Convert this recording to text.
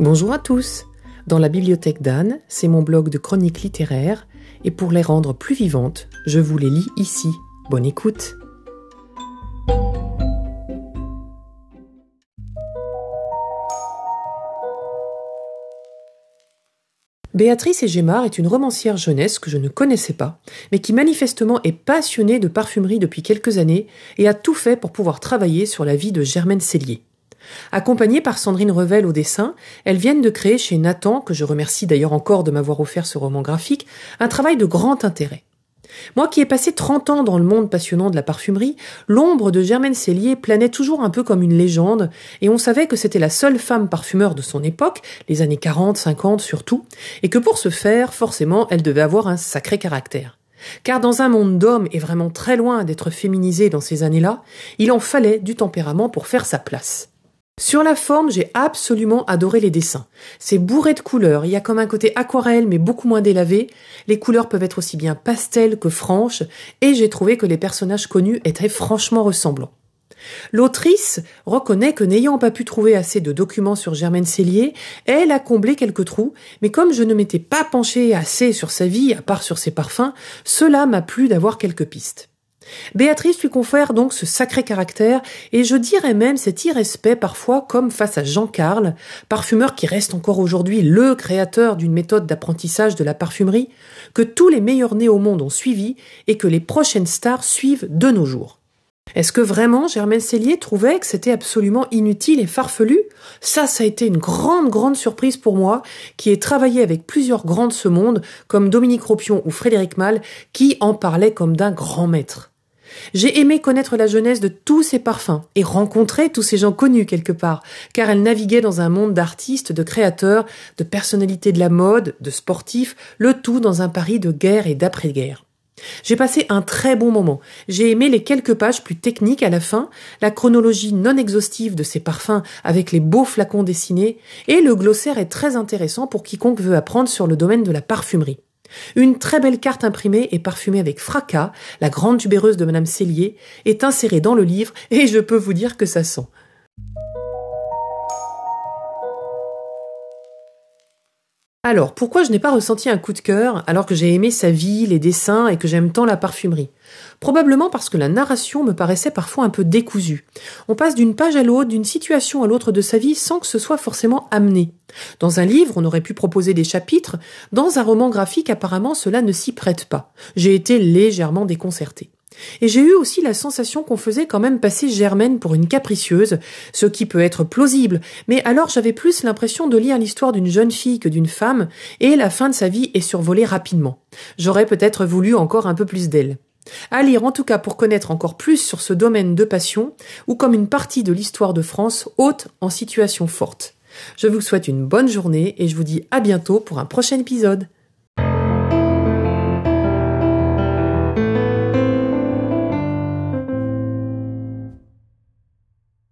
Bonjour à tous. Dans la bibliothèque d'Anne, c'est mon blog de chroniques littéraires, et pour les rendre plus vivantes, je vous les lis ici. Bonne écoute. Béatrice Égémard est une romancière jeunesse que je ne connaissais pas, mais qui manifestement est passionnée de parfumerie depuis quelques années et a tout fait pour pouvoir travailler sur la vie de Germaine Cellier. Accompagnée par Sandrine Revel au dessin, elles viennent de créer chez Nathan, que je remercie d'ailleurs encore de m'avoir offert ce roman graphique, un travail de grand intérêt. Moi qui ai passé 30 ans dans le monde passionnant de la parfumerie, l'ombre de Germaine Cellier planait toujours un peu comme une légende, et on savait que c'était la seule femme parfumeur de son époque, les années 40, 50 surtout, et que pour ce faire, forcément, elle devait avoir un sacré caractère. Car dans un monde d'hommes et vraiment très loin d'être féminisé dans ces années-là, il en fallait du tempérament pour faire sa place. Sur la forme, j'ai absolument adoré les dessins. C'est bourré de couleurs, il y a comme un côté aquarelle mais beaucoup moins délavé. Les couleurs peuvent être aussi bien pastel que franches, et j'ai trouvé que les personnages connus étaient franchement ressemblants. L'autrice reconnaît que n'ayant pas pu trouver assez de documents sur Germaine Cellier, elle a comblé quelques trous, mais comme je ne m'étais pas penché assez sur sa vie, à part sur ses parfums, cela m'a plu d'avoir quelques pistes. Béatrice lui confère donc ce sacré caractère, et je dirais même cet irrespect parfois comme face à Jean Carl, parfumeur qui reste encore aujourd'hui le créateur d'une méthode d'apprentissage de la parfumerie, que tous les meilleurs nés au monde ont suivi et que les prochaines stars suivent de nos jours. Est-ce que vraiment Germaine Cellier trouvait que c'était absolument inutile et farfelu? Ça, ça a été une grande, grande surprise pour moi, qui ai travaillé avec plusieurs grands de ce monde, comme Dominique Ropion ou Frédéric Malle, qui en parlaient comme d'un grand maître. J'ai aimé connaître la jeunesse de tous ces parfums et rencontrer tous ces gens connus quelque part, car elle naviguait dans un monde d'artistes, de créateurs, de personnalités de la mode, de sportifs, le tout dans un Paris de guerre et d'après-guerre. J'ai passé un très bon moment. J'ai aimé les quelques pages plus techniques à la fin, la chronologie non exhaustive de ces parfums avec les beaux flacons dessinés, et le glossaire est très intéressant pour quiconque veut apprendre sur le domaine de la parfumerie. Une très belle carte imprimée et parfumée avec fracas, la grande tubéreuse de Madame Cellier, est insérée dans le livre et je peux vous dire que ça sent. Alors, pourquoi je n'ai pas ressenti un coup de cœur alors que j'ai aimé sa vie, les dessins et que j'aime tant la parfumerie? Probablement parce que la narration me paraissait parfois un peu décousue. On passe d'une page à l'autre, d'une situation à l'autre de sa vie sans que ce soit forcément amené. Dans un livre, on aurait pu proposer des chapitres, dans un roman graphique, apparemment, cela ne s'y prête pas. J'ai été légèrement déconcertée. Et j'ai eu aussi la sensation qu'on faisait quand même passer Germaine pour une capricieuse, ce qui peut être plausible, mais alors j'avais plus l'impression de lire l'histoire d'une jeune fille que d'une femme, et la fin de sa vie est survolée rapidement. J'aurais peut-être voulu encore un peu plus d'elle. À lire en tout cas pour connaître encore plus sur ce domaine de passion, ou comme une partie de l'histoire de France haute en situation forte. Je vous souhaite une bonne journée et je vous dis à bientôt pour un prochain épisode.